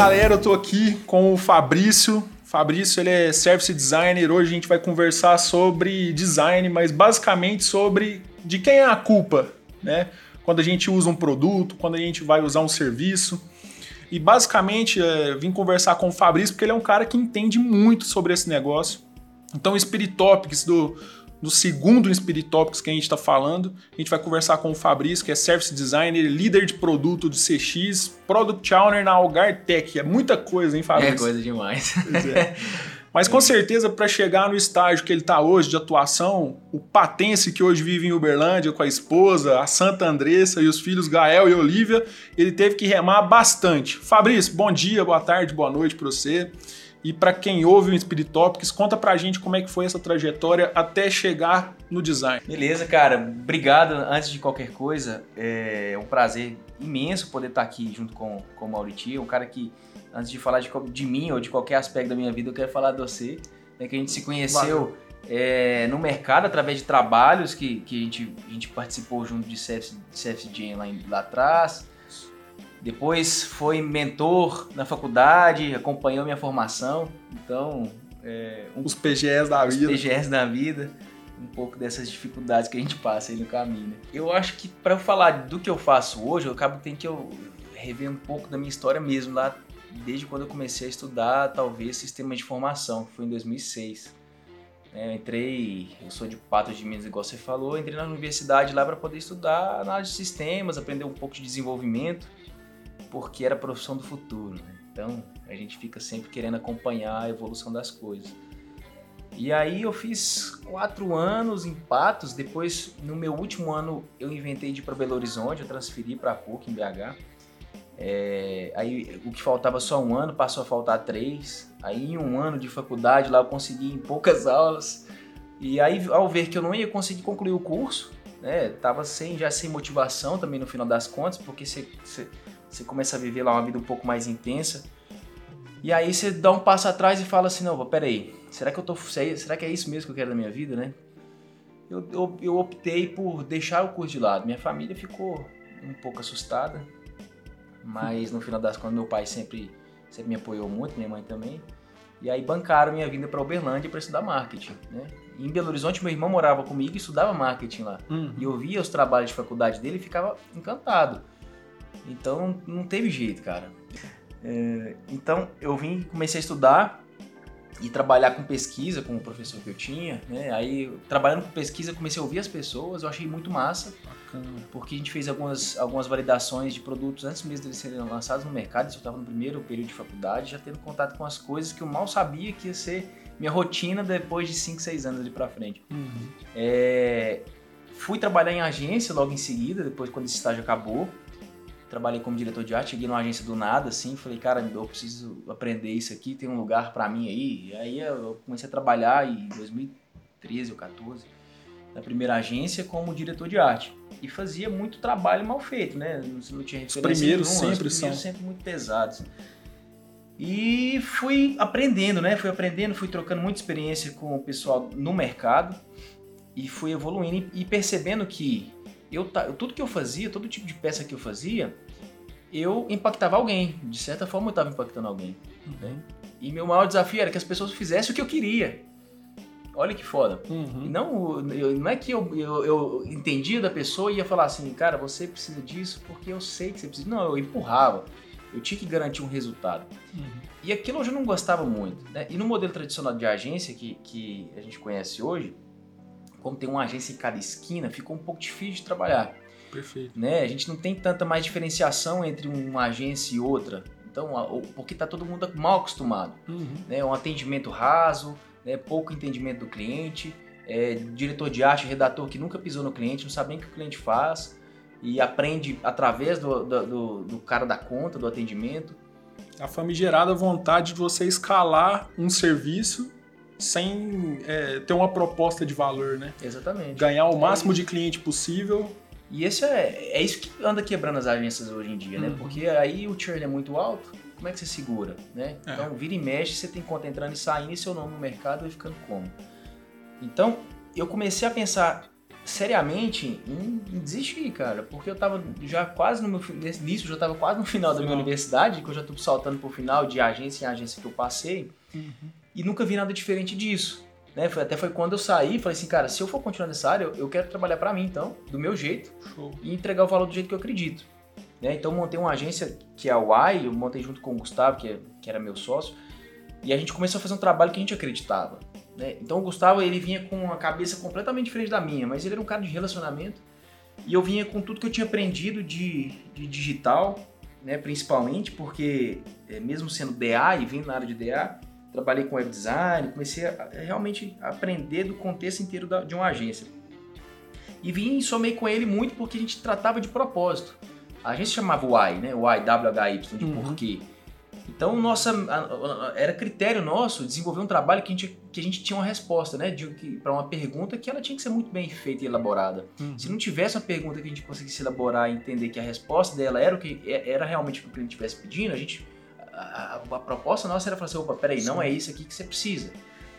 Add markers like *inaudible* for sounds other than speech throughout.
galera, eu tô aqui com o Fabrício. Fabrício, ele é service designer. Hoje a gente vai conversar sobre design, mas basicamente sobre de quem é a culpa, né? Quando a gente usa um produto, quando a gente vai usar um serviço. E basicamente é, vim conversar com o Fabrício porque ele é um cara que entende muito sobre esse negócio. Então, Spirit Topics do, do segundo Spirit Topics que a gente está falando, a gente vai conversar com o Fabrício, que é Service Designer, líder de produto do CX, Product Owner na Algar Tech. É muita coisa, hein, Fabrício? É coisa demais. É. *laughs* Mas com certeza, para chegar no estágio que ele está hoje de atuação, o Patense, que hoje vive em Uberlândia com a esposa, a Santa Andressa e os filhos Gael e Olivia, ele teve que remar bastante. Fabrício, bom dia, boa tarde, boa noite para você. E para quem ouve o Spirit Topics, conta pra gente como é que foi essa trajetória até chegar no design. Beleza, cara. Obrigado. Antes de qualquer coisa, é um prazer imenso poder estar aqui junto com, com o Mauriti, um cara que, antes de falar de, de mim ou de qualquer aspecto da minha vida, eu quero falar de você, né, que a gente se conheceu é, no mercado através de trabalhos que, que a, gente, a gente participou junto de CF, CFGM lá, lá atrás, depois foi mentor na faculdade, acompanhou minha formação. Então, é, um, os PGS da os vida. Os PGS da vida. Um pouco dessas dificuldades que a gente passa aí no caminho. Né? Eu acho que para falar do que eu faço hoje, eu acabo tendo que eu rever um pouco da minha história mesmo lá desde quando eu comecei a estudar talvez sistema de informação, que foi em 2006. É, eu entrei, eu sou de Patos de Minas, igual você falou, entrei na universidade lá para poder estudar análise de sistemas, aprender um pouco de desenvolvimento porque era a profissão do futuro. Né? Então a gente fica sempre querendo acompanhar a evolução das coisas. E aí eu fiz quatro anos em Patos, depois no meu último ano eu inventei de ir para Belo Horizonte, eu transferi para a PUC em BH. É, aí o que faltava só um ano passou a faltar três. Aí em um ano de faculdade lá eu consegui em poucas aulas. E aí ao ver que eu não ia conseguir concluir o curso, né, tava sem já sem motivação também no final das contas, porque você, você começa a viver lá uma vida um pouco mais intensa. E aí você dá um passo atrás e fala assim, não, peraí, será que eu tô. Será que é isso mesmo que eu quero da minha vida, né? Eu, eu, eu optei por deixar o curso de lado. Minha família ficou um pouco assustada, mas no final das contas meu pai sempre, sempre me apoiou muito, minha mãe também. E aí bancaram minha vinda para Uberlândia para estudar marketing, né? em Belo Horizonte meu irmão morava comigo e estudava marketing lá. Uhum. E eu via os trabalhos de faculdade dele e ficava encantado. Então não teve jeito, cara. É, então eu vim, comecei a estudar e trabalhar com pesquisa com o professor que eu tinha, né? Aí trabalhando com pesquisa comecei a ouvir as pessoas, eu achei muito massa, Bacana. porque a gente fez algumas, algumas validações de produtos antes mesmo deles serem lançados no mercado, eu estava no primeiro período de faculdade, já tendo contato com as coisas que eu mal sabia que ia ser minha rotina depois de 5, 6 anos ali para frente. Uhum. É, fui trabalhar em agência logo em seguida, depois quando esse estágio acabou, trabalhei como diretor de arte, cheguei numa agência do nada, assim, falei, cara, eu preciso aprender isso aqui, tem um lugar para mim aí. E aí eu comecei a trabalhar em 2013 ou 14 na primeira agência como diretor de arte. E fazia muito trabalho mal feito, né? Não, não tinha referência Os primeiros nenhuma, sempre os são. sempre muito pesados. E fui aprendendo, né? Fui aprendendo, fui trocando muita experiência com o pessoal no mercado e fui evoluindo e percebendo que eu, tudo que eu fazia, todo tipo de peça que eu fazia, eu impactava alguém. De certa forma, eu estava impactando alguém. Né? E meu maior desafio era que as pessoas fizessem o que eu queria. Olha que foda. Uhum. Não, eu, não é que eu, eu, eu, entendia da pessoa e ia falar assim, cara, você precisa disso porque eu sei que você precisa. Não, eu empurrava. Eu tinha que garantir um resultado. Uhum. E aquilo eu já não gostava muito. Né? E no modelo tradicional de agência que, que a gente conhece hoje, como tem uma agência em cada esquina, ficou um pouco difícil de trabalhar. Perfeito. Né? A gente não tem tanta mais diferenciação entre uma agência e outra. Então, porque está todo mundo mal acostumado. Uhum. Né? Um atendimento raso, né? pouco entendimento do cliente, é, diretor de arte, redator que nunca pisou no cliente, não sabe nem o que o cliente faz e aprende através do, do, do, do cara da conta, do atendimento. A famigerada vontade de você escalar um serviço sem é, ter uma proposta de valor, né? Exatamente. Ganhar o máximo é de cliente possível. E esse é, é isso que anda quebrando as agências hoje em dia, né? uhum. né? Porque aí o churn é muito alto, como é que você segura, né? É. Então, vira e mexe, você tem conta entrando e saindo e seu nome no mercado vai ficando como? Então, eu comecei a pensar, seriamente em, em, desistir, cara, porque eu tava já quase no meu nisso, já tava quase no final da minha universidade, que eu já tô saltando pro final de agência em agência que eu passei, uhum. E nunca vi nada diferente disso. Né? Foi, até foi quando eu saí, falei assim, cara, se eu for continuar nessa área, eu, eu quero trabalhar para mim, então, do meu jeito, Show. e entregar o valor do jeito que eu acredito. Né? Então, montei uma agência que é a Y, eu montei junto com o Gustavo, que, é, que era meu sócio, e a gente começou a fazer um trabalho que a gente acreditava. Né? Então, o Gustavo, ele vinha com uma cabeça completamente diferente da minha, mas ele era um cara de relacionamento, e eu vinha com tudo que eu tinha aprendido de, de digital, né, principalmente, porque é, mesmo sendo DA e vindo na área de DA, trabalhei com web design, comecei a, realmente aprender do contexto inteiro da, de uma agência. E vim e somei com ele muito porque a gente tratava de propósito. A agência chamava Y, né? Y, W-H-Y, de uhum. porquê. Então, nossa, era critério nosso desenvolver um trabalho que a gente, que a gente tinha uma resposta, né? Para uma pergunta que ela tinha que ser muito bem feita e elaborada. Uhum. Se não tivesse uma pergunta que a gente conseguisse elaborar e entender que a resposta dela era o que era realmente o que o cliente estivesse pedindo, a gente a, a, proposta nossa era falar assim, opa, peraí, Sim. não é isso aqui que você precisa.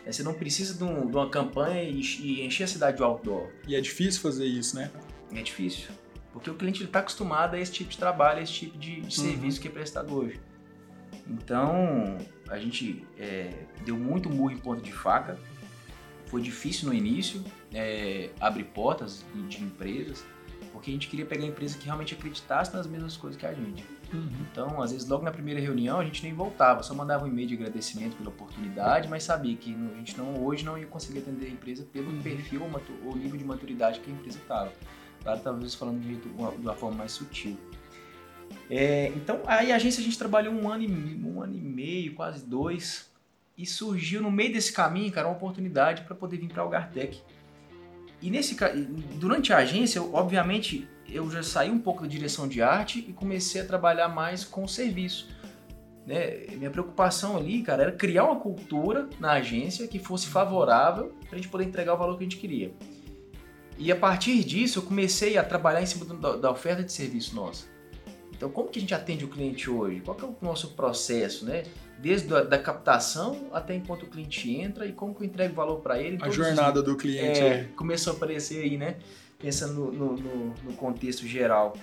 É, você não precisa de, um, de uma campanha e, e, encher a cidade de outdoor. E é difícil fazer isso, né? É difícil. Porque o cliente está acostumado a esse tipo de trabalho, a esse tipo de, de uhum. serviço que é prestado hoje. Então, a gente é, deu muito murro em ponta de faca. Foi difícil no início é, abrir portas de empresas, porque a gente queria pegar empresa que realmente acreditasse nas mesmas coisas que a gente. Uhum. Então, às vezes, logo na primeira reunião, a gente nem voltava, só mandava um e-mail de agradecimento pela oportunidade, mas sabia que a gente não, hoje não ia conseguir atender a empresa pelo uhum. perfil ou nível de maturidade que a empresa estava. Claro, talvez falando de, de uma forma mais sutil. É, então, aí a agência a gente trabalhou um ano, e, um ano e meio, quase dois, e surgiu no meio desse caminho, cara, uma oportunidade para poder vir para o Algartec. E nesse durante a agência, eu, obviamente, eu já saí um pouco da direção de arte e comecei a trabalhar mais com o serviço. Né? Minha preocupação ali, cara, era criar uma cultura na agência que fosse favorável para a gente poder entregar o valor que a gente queria. E a partir disso, eu comecei a trabalhar em cima da, da oferta de serviço nossa. Então, como que a gente atende o cliente hoje? Qual é o nosso processo, né? Desde a da captação até enquanto o cliente entra e como que eu entrego valor para ele. A jornada os... do cliente. É, começou a aparecer aí, né? Pensando no, no, no, no contexto geral.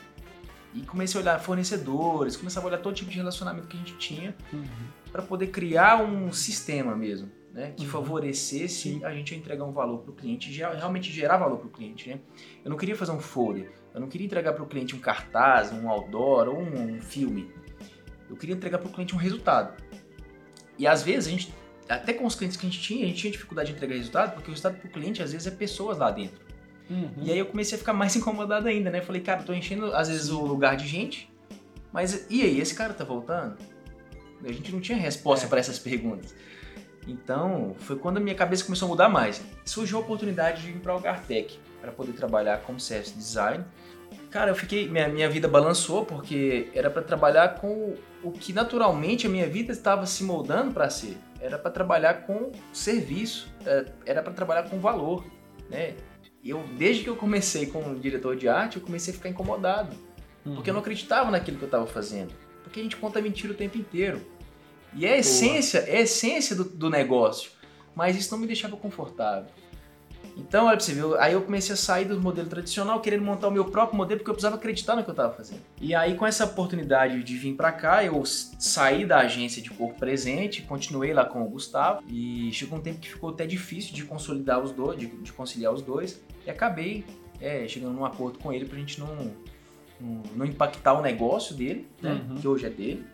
E comecei a olhar fornecedores, comecei a olhar todo tipo de relacionamento que a gente tinha uhum. para poder criar um sistema mesmo, né? Que uhum. favorecesse Sim. a gente entregar um valor para o cliente, realmente gerar valor para o cliente, né? Eu não queria fazer um folder, eu não queria entregar para o cliente um cartaz, um outdoor ou um, um filme. Eu queria entregar para o cliente um resultado. E às vezes a gente, até com os clientes que a gente tinha, a gente tinha dificuldade de entregar resultado, porque o resultado para o cliente às vezes é pessoas lá dentro. Uhum. E aí eu comecei a ficar mais *laughs* incomodado ainda, né? Falei, cara, tô enchendo às vezes o lugar de gente, mas e aí, esse cara tá voltando? A gente não tinha resposta é. para essas perguntas. Então, foi quando a minha cabeça começou a mudar mais. Surgiu a oportunidade de ir para o Gartec para poder trabalhar como service design. Cara, eu fiquei, minha, minha vida balançou porque era para trabalhar com o que naturalmente a minha vida estava se moldando para ser. Era para trabalhar com serviço, é, era para trabalhar com valor, né? Eu, desde que eu comecei como diretor de arte, eu comecei a ficar incomodado. Uhum. Porque eu não acreditava naquilo que eu estava fazendo. Porque a gente conta mentira o tempo inteiro. E é a essência, é a essência do, do negócio. Mas isso não me deixava confortável. Então, olha pra você ver, aí eu comecei a sair do modelo tradicional, querendo montar o meu próprio modelo, porque eu precisava acreditar no que eu estava fazendo. E aí, com essa oportunidade de vir para cá, eu saí da agência de corpo presente, continuei lá com o Gustavo, e chegou um tempo que ficou até difícil de consolidar os dois, de, de conciliar os dois, e acabei é, chegando num acordo com ele pra gente não, não, não impactar o negócio dele, né, uhum. que hoje é dele,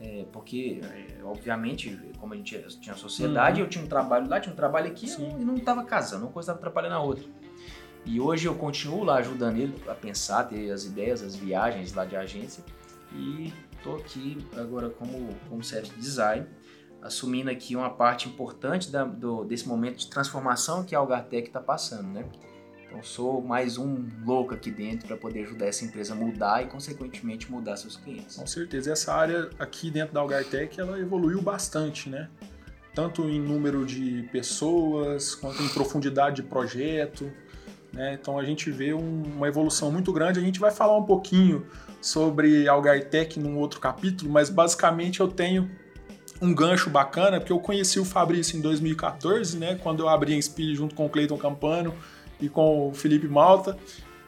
é, porque, é, obviamente, como a gente tinha sociedade, uhum. eu tinha um trabalho lá, tinha um trabalho aqui e não estava casando, uma coisa estava atrapalhando a outra. E hoje eu continuo lá ajudando ele a pensar, ter as ideias, as viagens lá de agência. E estou aqui agora como, como service design, assumindo aqui uma parte importante da, do, desse momento de transformação que a Algartec está passando, né? Então sou mais um louco aqui dentro para poder ajudar essa empresa a mudar e consequentemente mudar seus clientes. Com certeza, essa área aqui dentro da Algartec ela evoluiu bastante, né? Tanto em número de pessoas, quanto em profundidade de projeto. Né? Então a gente vê um, uma evolução muito grande. A gente vai falar um pouquinho sobre Algartec num outro capítulo, mas basicamente eu tenho um gancho bacana, porque eu conheci o Fabrício em 2014, né? Quando eu abri a Inspire junto com o Cleiton Campano e com o Felipe Malta.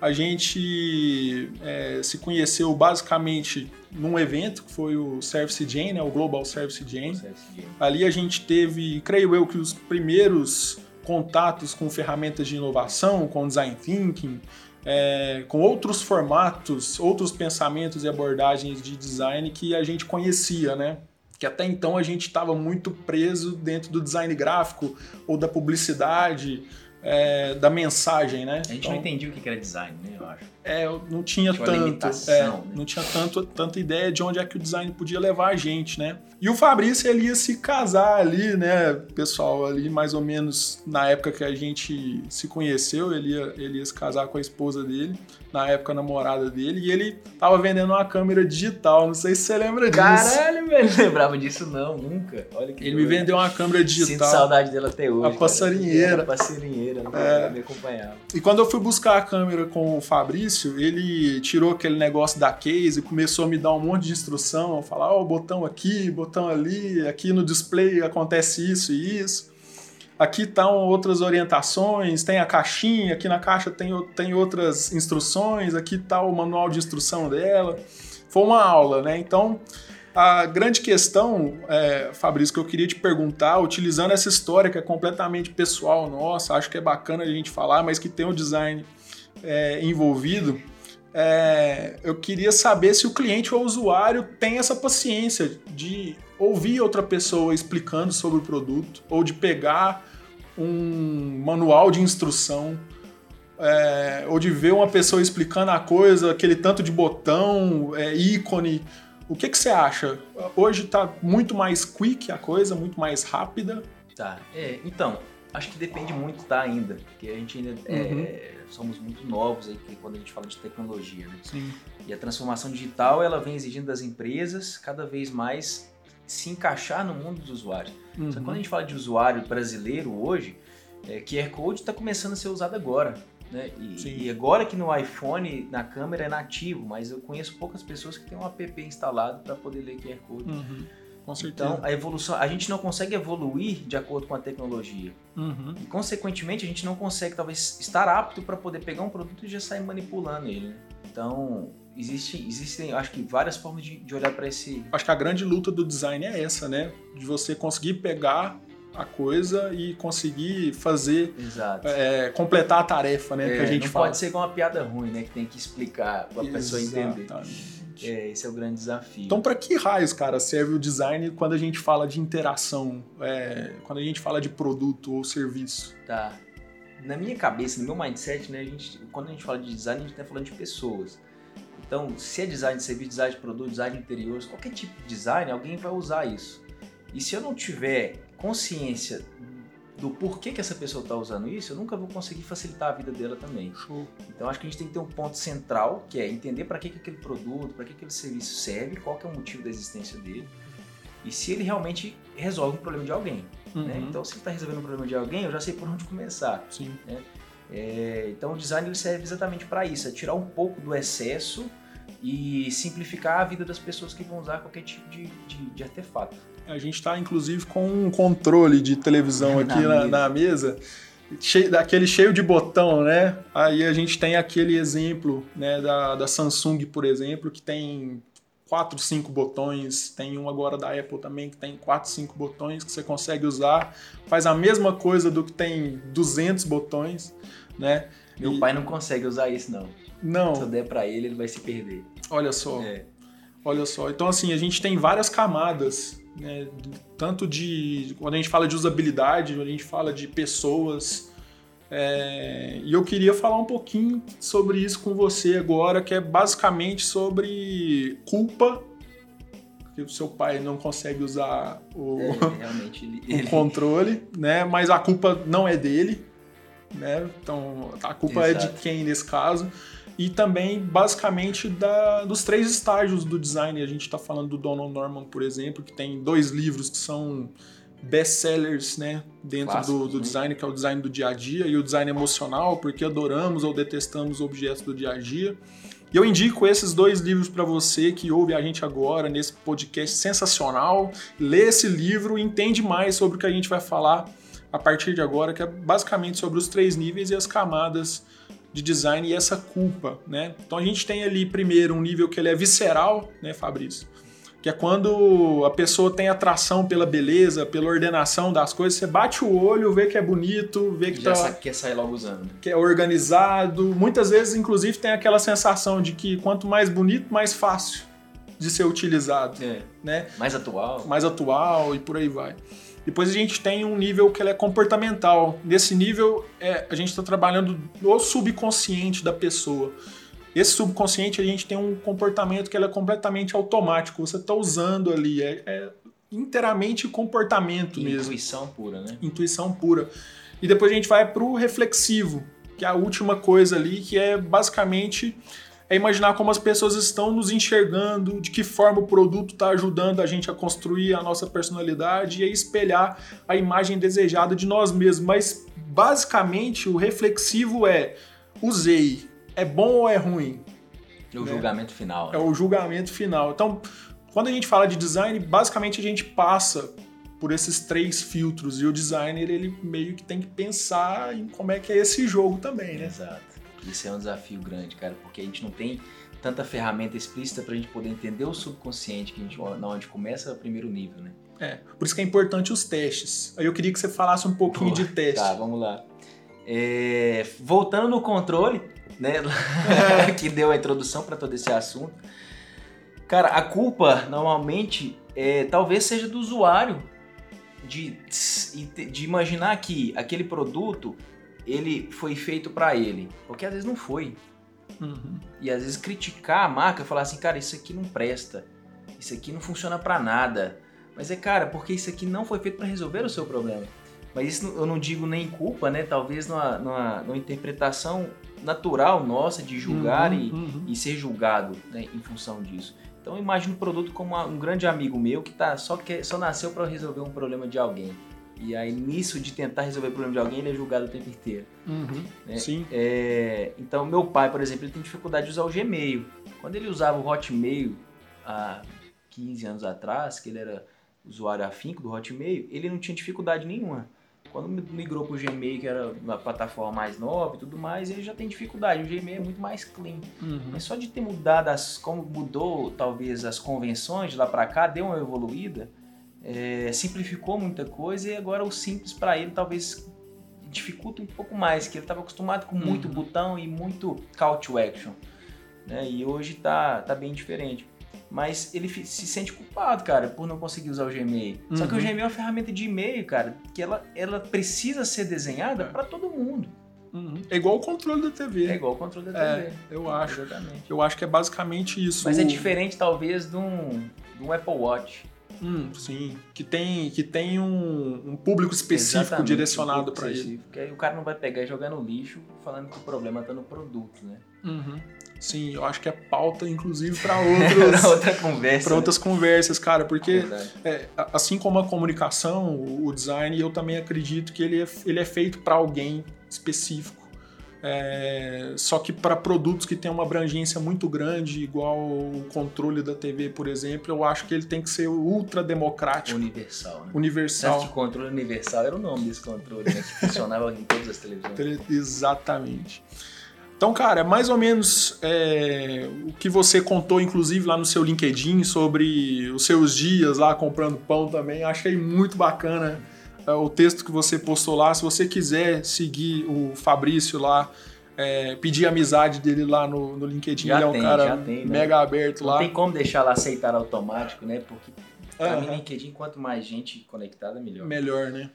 A gente é, se conheceu basicamente num evento que foi o Service Jane, né, o Global Service Jane. Ali a gente teve, creio eu, que os primeiros contatos com ferramentas de inovação, com design thinking, é, com outros formatos, outros pensamentos e abordagens de design que a gente conhecia, né? Que até então a gente estava muito preso dentro do design gráfico ou da publicidade é, da mensagem, né? A gente então, não entendia o que era design, né? Eu acho. É, não tinha, tinha tanto, é, né? não tinha tanto, tanta ideia de onde é que o design podia levar a gente, né? E o Fabrício ele ia se casar ali, né, pessoal, ali mais ou menos na época que a gente se conheceu, ele ia, ele ia se casar com a esposa dele, na época namorada dele, e ele tava vendendo uma câmera digital, não sei se você lembra disso. Caralho, velho, lembrava disso não, nunca. Olha que Ele me vendeu uma câmera digital. Sinto saudade dela até hoje. A passarinheira. A passarinheira, é. me acompanhava. E quando eu fui buscar a câmera com o Fabrício, ele tirou aquele negócio da case e começou a me dar um monte de instrução, falar, ó, oh, botão aqui, botão ali, aqui no display acontece isso e isso. Aqui estão outras orientações, tem a caixinha, aqui na caixa tem, tem outras instruções, aqui está o manual de instrução dela. Foi uma aula, né? Então, a grande questão, é, Fabrício, que eu queria te perguntar, utilizando essa história que é completamente pessoal nossa, acho que é bacana a gente falar, mas que tem o design é, envolvido, é, eu queria saber se o cliente ou o usuário tem essa paciência de ouvir outra pessoa explicando sobre o produto ou de pegar um manual de instrução é, ou de ver uma pessoa explicando a coisa, aquele tanto de botão, é, ícone. O que, que você acha? Hoje está muito mais quick a coisa, muito mais rápida. Tá, é, então, acho que depende muito, tá, ainda. Porque a gente ainda é, uhum. Somos muito novos aí quando a gente fala de tecnologia, né? Sim. E a transformação digital, ela vem exigindo das empresas cada vez mais se encaixar no mundo dos usuários. Uhum. Só que quando a gente fala de usuário brasileiro hoje, é, QR Code está começando a ser usado agora. Né? E, e, agora que no iPhone, na câmera é nativo, mas eu conheço poucas pessoas que têm um app instalado para poder ler QR Code. Uhum. Com certeza. Então, a evolução, a gente não consegue evoluir de acordo com a tecnologia. Uhum. E, consequentemente, a gente não consegue, talvez, estar apto para poder pegar um produto e já sair manipulando ele. Né? Então, existe, existem, acho que, várias formas de, de olhar para esse. Acho que a grande luta do design é essa, né? De você conseguir pegar a coisa e conseguir fazer, é, completar a tarefa, né? É, que a gente não fala. pode ser com uma piada ruim, né? Que tem que explicar para a pessoa entender. É, esse é o grande desafio. Então, para que raios, cara, serve o design quando a gente fala de interação, é, quando a gente fala de produto ou serviço? Tá. Na minha cabeça, no meu mindset, né, a gente, quando a gente fala de design, a gente está falando de pessoas. Então, se é design de serviço, design de produto, design de interiores, qualquer tipo de design, alguém vai usar isso. E se eu não tiver consciência do porquê que essa pessoa está usando isso, eu nunca vou conseguir facilitar a vida dela também. Show. Então acho que a gente tem que ter um ponto central, que é entender para que, que aquele produto, para que aquele serviço serve, qual que é o motivo da existência dele, e se ele realmente resolve um problema de alguém. Né? Uhum. Né? Então se ele está resolvendo um problema de alguém, eu já sei por onde começar. Sim. Né? É, então o design ele serve exatamente para isso, é tirar um pouco do excesso e simplificar a vida das pessoas que vão usar qualquer tipo de, de, de artefato. A gente está inclusive com um controle de televisão *laughs* aqui na, na, mesa. na mesa. Cheio, daquele cheio de botão, né? Aí a gente tem aquele exemplo né, da, da Samsung, por exemplo, que tem quatro, cinco botões. Tem um agora da Apple também que tem quatro, cinco botões que você consegue usar. Faz a mesma coisa do que tem 200 botões, né? Meu e... pai não consegue usar isso, não. Não. Se eu der para ele, ele vai se perder. Olha só. É. Olha só. Então, assim, a gente tem várias camadas, né? Tanto de. Quando a gente fala de usabilidade, quando a gente fala de pessoas. É, e eu queria falar um pouquinho sobre isso com você agora, que é basicamente sobre culpa que o seu pai não consegue usar o, é, *laughs* ele, o controle, né? Mas a culpa não é dele, né? Então a culpa Exato. é de quem nesse caso? E também basicamente da, dos três estágios do design. A gente está falando do Donald Norman, por exemplo, que tem dois livros que são best-sellers né, dentro Clássicos, do, do né? design, que é o design do dia a dia e o design emocional, porque adoramos ou detestamos objetos do dia a dia. E eu indico esses dois livros para você que ouve a gente agora nesse podcast sensacional. Lê esse livro e entende mais sobre o que a gente vai falar a partir de agora, que é basicamente sobre os três níveis e as camadas de design e essa culpa, né? Então a gente tem ali primeiro um nível que ele é visceral, né, Fabrício? Que é quando a pessoa tem atração pela beleza, pela ordenação das coisas, você bate o olho, vê que é bonito, vê que Já tá, quer sair logo usando. que é organizado. Muitas vezes, inclusive, tem aquela sensação de que quanto mais bonito, mais fácil de ser utilizado, É. né? Mais atual. mais atual e por aí vai. Depois a gente tem um nível que ele é comportamental. Nesse nível, é, a gente está trabalhando no subconsciente da pessoa. Esse subconsciente, a gente tem um comportamento que ele é completamente automático. Você está usando ali, é, é inteiramente comportamento mesmo Intuição pura, né? intuição pura. E depois a gente vai para o reflexivo, que é a última coisa ali, que é basicamente é imaginar como as pessoas estão nos enxergando, de que forma o produto está ajudando a gente a construir a nossa personalidade e a espelhar a imagem desejada de nós mesmos. Mas basicamente o reflexivo é usei, é bom ou é ruim? O Né? julgamento final. É o julgamento final. Então, quando a gente fala de design, basicamente a gente passa por esses três filtros e o designer ele meio que tem que pensar em como é que é esse jogo também, né? Exato. Isso é um desafio grande, cara, porque a gente não tem tanta ferramenta explícita pra gente poder entender o subconsciente, que a gente, na onde começa o primeiro nível, né? É, por isso que é importante os testes. Aí eu queria que você falasse um pouquinho de teste. Tá, vamos lá. É, voltando no controle, né? *laughs* que deu a introdução para todo esse assunto. Cara, a culpa normalmente é, talvez seja do usuário de, de imaginar que aquele produto ele foi feito para ele, porque às vezes não foi. Uhum. E às vezes criticar a marca, falar assim, cara, isso aqui não presta, isso aqui não funciona para nada. Mas é, cara, porque isso aqui não foi feito para resolver o seu problema. Mas isso eu não digo nem culpa, né? Talvez numa, numa, numa interpretação natural nossa de julgar Uhum, e, uhum. e ser julgado né, em função disso. Então eu imagino o produto como uma- um grande amigo meu que tá, só, que, só nasceu para resolver um problema de alguém. E aí nisso de tentar resolver o problema de alguém, ele é julgado o tempo inteiro. Uhum. né? Sim. É, então, meu pai, por exemplo, ele tem dificuldade de usar o Gmail. Quando ele usava o Hotmail há 15 anos atrás, que ele era usuário afinco do Hotmail, ele não tinha dificuldade nenhuma. Quando migrou para o Gmail, que era uma plataforma mais nova e tudo mais, ele já tem dificuldade. O Gmail é muito mais clean. Uhum. Mas só de ter mudado, as, como mudou talvez as convenções de lá para cá, deu uma evoluída, é, simplificou muita coisa e agora o simples para ele talvez dificulta um pouco mais, que ele estava acostumado com muito Uhum. botão e muito call to action. Né? E hoje tá, tá bem diferente. Mas ele se sente culpado, cara, por não conseguir usar o Gmail. Só que o Uhum. Gmail é uma ferramenta de e-mail, cara, que ela, ela precisa ser desenhada É. para todo mundo. Uhum. É igual o controle da TV. É igual o controle da É, TV. eu acho. Exatamente. Eu acho que é basicamente isso. Mas é diferente, talvez, de um, de um Apple Watch. Hum, sim. Que tem, que tem um, um público específico Exatamente, direcionado um para ele. Que aí o cara não vai pegar e jogar no lixo falando que o problema tá no produto, né? Uhum. Sim, eu acho que é pauta, inclusive, para Na *laughs* outros. outra conversa. para outras conversas, cara, porque é, assim como a comunicação, o o design, eu também acredito que ele é, ele é feito para alguém específico. É, só que para produtos que têm uma abrangência muito grande, igual o controle da TV, por exemplo, eu acho que ele tem que ser ultra democrático, Universal, né? universal. Que controle universal era o nome desse controle, né? Que funcionava em todas as televisões. Tele- Exatamente. Então, cara, é mais ou menos é, o que você contou, inclusive, lá no seu LinkedIn, sobre os seus dias lá comprando pão também. Achei muito bacana o texto que você postou lá. Se você quiser seguir o Fabrício lá, é, pedir amizade dele lá no, no LinkedIn, Já ele é um tem, cara tem, né? mega aberto Não lá. tem como deixar lá aceitar automático, né? Porque pra Aham. mim, LinkedIn, quanto mais gente conectada, melhor. melhor, né?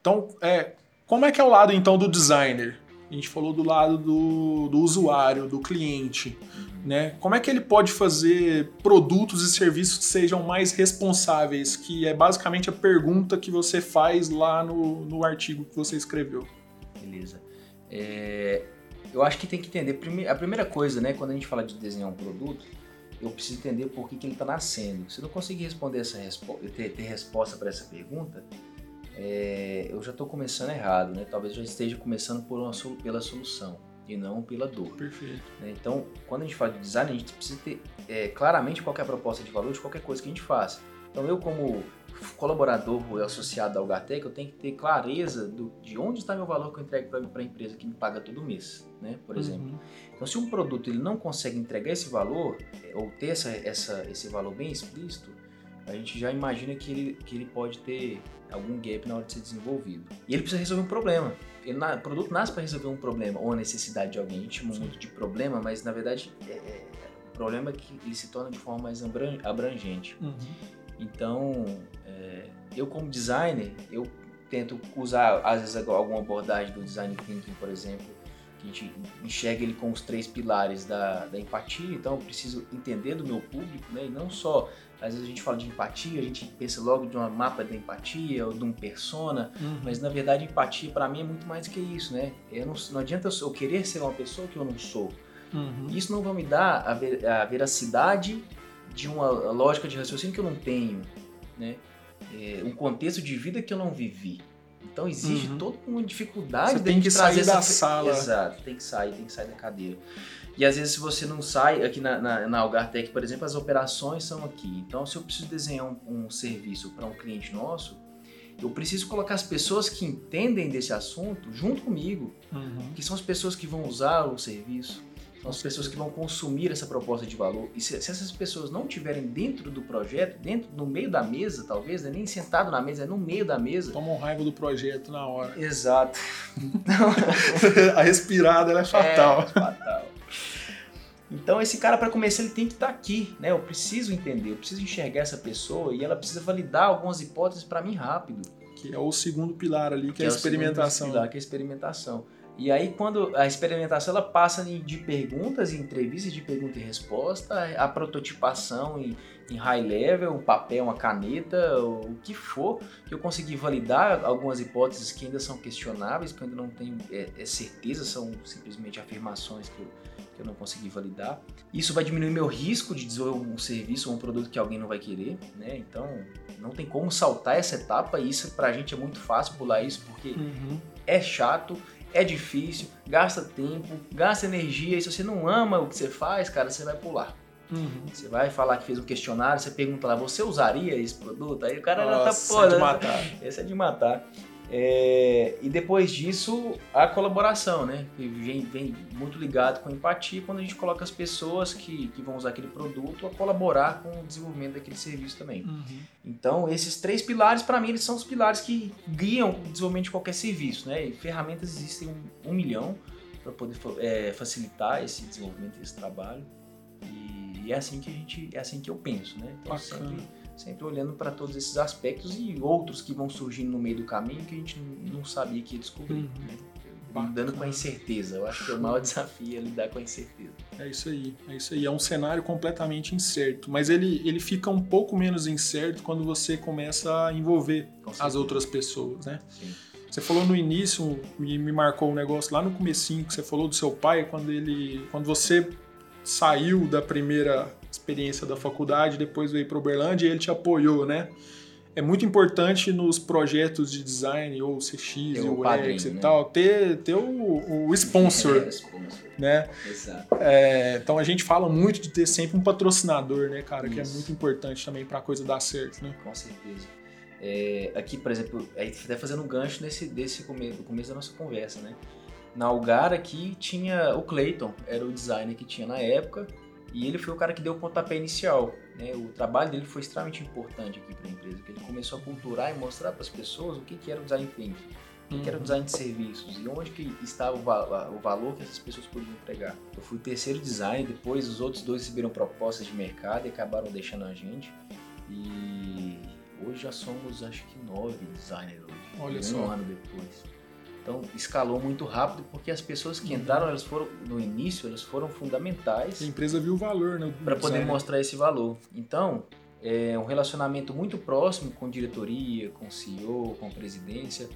Então, é, como é que é o lado então do designer? A gente falou do lado do, do usuário, do cliente, né? Como é que ele pode fazer produtos e serviços que sejam mais responsáveis? Que é basicamente a pergunta que você faz lá no, no artigo que você escreveu. Beleza. É, eu acho que tem que entender. A primeira coisa, né, quando a gente fala de desenhar um produto, eu preciso entender por que, que ele está nascendo. Se eu não conseguir responder essa ter, ter resposta para essa pergunta, é, eu já estou começando errado, né? Talvez eu já esteja começando por uma, pela solução e não pela dor. Perfeito. né? Então, quando a gente fala de design, a gente precisa ter é, claramente qual é a proposta de valor de qualquer coisa que a gente faça. Então, eu como colaborador associado ao Algatec, eu tenho que ter clareza do, de onde está meu valor que eu entrego para a empresa que me paga todo mês, né? Por exemplo. Uhum. Então, se um produto ele não consegue entregar esse valor é, ou ter essa, essa, esse valor bem explícito, a gente já imagina que ele, que ele pode ter algum gap na hora de ser desenvolvido. E ele precisa resolver um problema. Ele, o produto nasce para resolver um problema ou a necessidade de alguém. A gente chama muito de problema, mas na verdade é, é, o problema é que ele se torna de forma mais abrangente. Uhum. Então, é, eu como designer, eu tento usar às vezes alguma abordagem do design thinking, por exemplo, que a gente enxerga ele com os três pilares da, da empatia, então eu preciso entender do meu público, né? E não só, às vezes a gente fala de empatia, a gente pensa logo de uma mapa da empatia ou de um persona, uhum. mas na verdade empatia para mim é muito mais que isso, né? Eu não, não adianta eu, querer ser uma pessoa que eu não sou. Uhum. Isso não vai me dar a, ver, a veracidade de uma lógica de raciocínio que eu não tenho, né? É, um contexto de vida que eu não vivi. Então existe uhum. toda uma dificuldade você tem que sair essa... da sala. Exato, tem que sair, tem que sair da cadeira. E às vezes se você não sai, aqui na, na, na Algartec, por exemplo, as operações são aqui. Então se eu preciso desenhar um, um serviço para um cliente nosso, eu preciso colocar as pessoas que entendem desse assunto junto comigo, uhum. que são as pessoas que vão usar o serviço. São as pessoas que vão consumir essa proposta de valor. E se, se essas pessoas não estiverem dentro do projeto, dentro, no meio da mesa, talvez, né? nem sentado na mesa, é no meio da mesa. Tomam raiva do projeto na hora. Exato. *laughs* a respirada é fatal. É, fatal. Então esse cara para começar ele tem que estar tá aqui, né? Eu preciso entender, eu preciso enxergar essa pessoa e ela precisa validar algumas hipóteses para mim rápido. Que é o segundo pilar ali, que, que é a experimentação. Pilar, que é a experimentação. E aí, quando a experimentação ela passa de perguntas e entrevistas, de pergunta e resposta, a prototipação em, em high level, um papel, uma caneta, o que for, que eu consegui validar algumas hipóteses que ainda são questionáveis, que eu ainda não tenho é, é certeza, são simplesmente afirmações que eu, que eu não consegui validar. Isso vai diminuir meu risco de desenvolver um serviço ou um produto que alguém não vai querer, né? Então, não tem como saltar essa etapa e isso pra gente é muito fácil pular isso, porque uhum. é chato, é difícil, gasta tempo, gasta energia, e se você não ama o que você faz, cara, você vai pular. Uhum. Você vai falar que fez um questionário, você pergunta lá, você usaria esse produto? Aí o cara Nossa, já tá, pô, é de matar. Esse é de matar. É, e depois disso, a colaboração, né? Que vem, vem, muito ligado com a empatia quando a gente coloca as pessoas que, que vão usar aquele produto a colaborar com o desenvolvimento daquele serviço também. Uhum. Então, esses três pilares, para mim, eles são os pilares que guiam o desenvolvimento de qualquer serviço, né? E ferramentas existem um, um milhão para poder é, facilitar esse desenvolvimento desse trabalho. E, e, é assim que a gente, é assim que eu penso, né? Então, Bacana. sempre sempre olhando para todos esses aspectos e outros que vão surgindo no meio do caminho que a gente não sabia que ia descobrir. Uhum. Né? Lidando com a incerteza. Eu acho que é o maior *laughs* desafio é lidar com a incerteza. É isso aí, é isso aí. É um cenário completamente incerto, mas ele, ele fica um pouco menos incerto quando você começa a envolver as outras pessoas, né? Sim. Você falou no início, me, me marcou um negócio lá no comecinho que você falou do seu pai, quando ele, quando você saiu da primeira experiência da faculdade, depois veio para Uberlândia e ele te apoiou, né? É muito importante nos projetos de design, ou CX, ou UX e né? tal, ter, ter o, o *laughs* sponsor, é, sponsor, né? Exato. É, então a gente fala muito de ter sempre um patrocinador, né, cara? Isso. Que é muito importante também para a coisa dar certo, né? Com certeza. É, aqui, por exemplo, até fazendo um gancho nesse, desse começo, começo da nossa conversa, né? Na Algar aqui tinha o Clayton, era o designer que tinha na época, e ele foi o cara que deu o pontapé inicial. Né? O trabalho dele foi extremamente importante aqui para a empresa, porque ele começou a culturar e mostrar para as pessoas o que, que era o design thinking, o que, que era o uhum. design de serviços e onde que estava o, va o, valor que essas pessoas podiam entregar. Eu fui o terceiro design, depois os outros dois receberam propostas de mercado e acabaram deixando a gente. E hoje já somos acho que nove designers hoje. Olha um só. ano depois. Então escalou muito rápido porque as pessoas que entraram, elas foram no início, elas foram fundamentais. A empresa viu o valor, né? Para poder mostrar esse valor. Então é um relacionamento muito próximo com diretoria, com CEO, com presidência,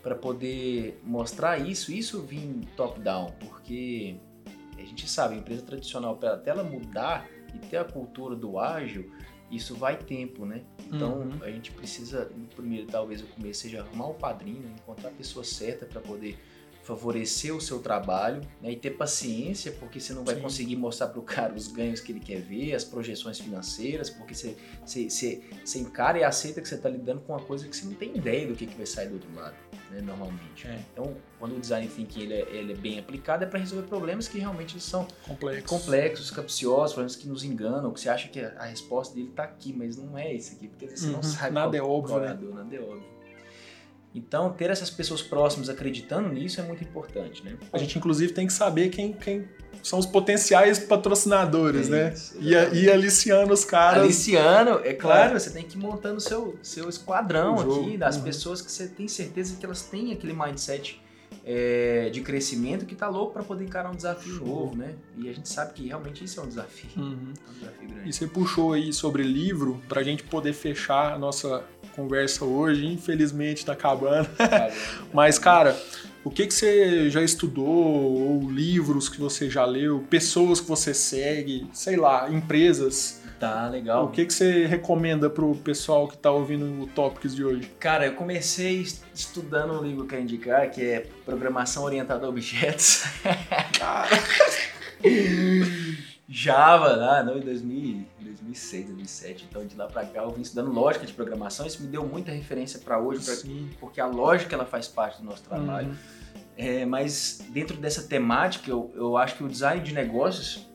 para poder mostrar isso. Isso vim top down, porque a gente sabe, a empresa tradicional para até ela mudar e ter a cultura do ágil, isso vai tempo, né? Então uhum. a gente precisa, primeiro, talvez o começo seja arrumar o padrinho, encontrar a pessoa certa para poder favorecer o seu trabalho né, e ter paciência, porque você não vai Sim. conseguir mostrar para o cara os ganhos que ele quer ver, as projeções financeiras, porque você, você, você, você encara e aceita que você está lidando com uma coisa que você não tem ideia do que, que vai sair do outro lado, né, normalmente. É. Então, quando o design thinking ele é, ele é bem aplicado, é para resolver problemas que realmente são complexos, complexos capciosos, problemas que nos enganam, que você acha que a resposta dele está aqui, mas não é isso aqui, porque você uhum. não sabe nada é óbvio, né? nada é óbvio. Então, ter essas pessoas próximas acreditando nisso é muito importante, né? A gente, inclusive, tem que saber quem, quem são os potenciais patrocinadores, é né? E, e aliciando os caras. Aliciando, é claro, você tem que ir montando o seu, seu esquadrão aqui, das uhum. pessoas que você tem certeza que elas têm aquele mindset é, de crescimento que tá louco para poder encarar um desafio Show. novo, né? E a gente sabe que realmente isso é um desafio. Uhum. É um desafio grande. E você puxou aí sobre livro, para a gente poder fechar a nossa conversa hoje, infelizmente tá acabando. Tá *laughs* Mas, cara, o que, que você já estudou, ou livros que você já leu, pessoas que você segue, sei lá, empresas. Tá, legal. O que, que você recomenda pro pessoal que tá ouvindo o Topics de hoje? Cara, eu comecei estudando um livro que eu indicar, que é Programação Orientada a Objetos. Cara. *laughs* Java, lá, não, em 2000, 2006, 2007. Então, de lá para cá, eu vim estudando lógica de programação. Isso me deu muita referência para hoje, pra, porque a lógica ela faz parte do nosso trabalho. Uhum. É, mas dentro dessa temática, eu, eu acho que o design de negócios,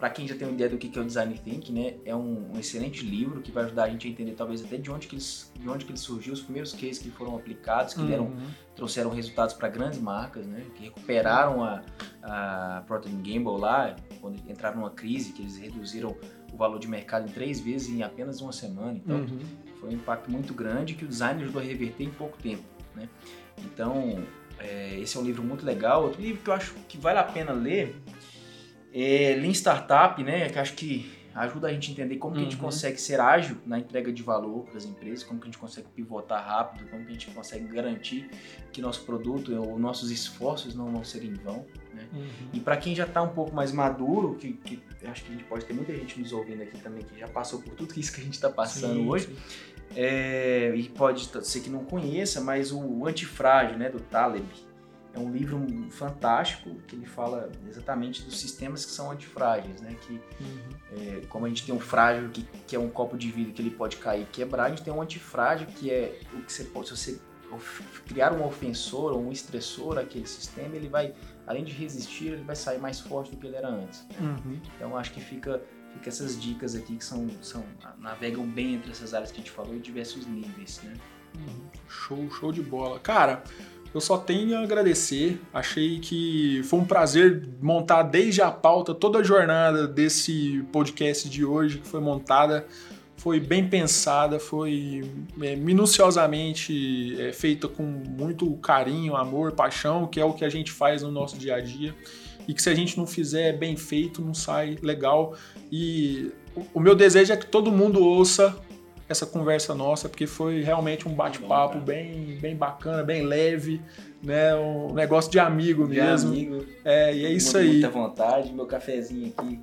para quem já tem uma ideia do que é o design thinking, né, é um, um, excelente livro que vai ajudar a gente a entender talvez até de onde que eles, de onde que ele surgiu, os primeiros cases que foram aplicados, que uhum. deram, trouxeram resultados para grandes marcas, né, que recuperaram a, a Procter Gamble lá, quando entraram numa crise, que eles reduziram o valor de mercado em três vezes em apenas uma semana. Então, uhum. foi um impacto muito grande que o design ajudou a reverter em pouco tempo. Né? Então, é, esse é um livro muito legal. Outro livro que eu acho que vale a pena ler é Lean Startup, né? Que acho que ajuda a gente a entender como uhum. que a gente uhum. consegue ser ágil na entrega de valor para as empresas, como que a gente consegue pivotar rápido, como que a gente consegue garantir que nosso produto ou nossos esforços não vão ser em vão. Né? Uhum. E para quem já está um pouco mais maduro, que, que acho que a gente pode ter muita gente nos ouvindo aqui também que já passou por tudo isso que a gente está passando sim, hoje, sim. É, e pode ser que não conheça, mas o Antifrágil, né, do Taleb, é um livro fantástico que ele fala exatamente dos sistemas que são antifrágeis, né? Que uhum. é, como a gente tem um frágil que, que é um copo de vidro que ele pode cair e quebrar, a gente tem um antifrágil que é o que você pode, se você criar um ofensor ou um estressor àquele sistema, ele vai, além de resistir, ele vai sair mais forte do que ele era antes. Né? Uhum. Então acho que fica, fica essas dicas aqui que são, são navegam bem entre essas áreas que a gente falou em diversos níveis, né? Uhum. Show, show de bola. Cara, eu só tenho a agradecer. Achei que foi um prazer montar desde a pauta toda a jornada desse podcast de hoje que foi montada. Foi bem pensada, foi é, minuciosamente é, feita com muito carinho, amor, paixão, que é o que a gente faz no nosso dia a dia. E que se a gente não fizer bem feito, não sai legal. E o meu desejo é que todo mundo ouça essa conversa nossa, porque foi realmente um bate-papo bem, bem bacana, bem leve, né? Um negócio de amigo de mesmo. Amigo. É, e é isso aí. Muita vontade, meu cafezinho aqui.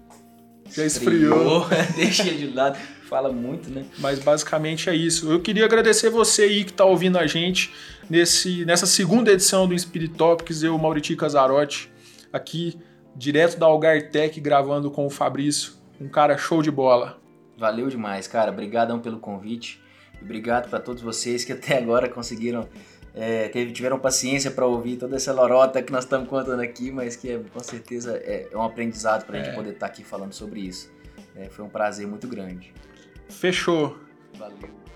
Já esfriou. *laughs* Deixa ele de lado, fala muito, né? Mas basicamente é isso. Eu queria agradecer você aí que está ouvindo a gente nesse, nessa segunda edição do Spirit Topics, eu, Mauriti Casarotti, aqui direto da Algar Tech, gravando com o Fabrício, um cara show de bola. Valeu demais, cara. Obrigadão pelo convite. Obrigado para todos vocês que até *laughs* agora conseguiram, é, tiveram paciência para ouvir toda essa lorota que nós estamos contando aqui, mas que é, com certeza é, é um aprendizado para a gente é. poder estar tá aqui falando sobre isso. É, foi um prazer muito grande. Fechou. Valeu.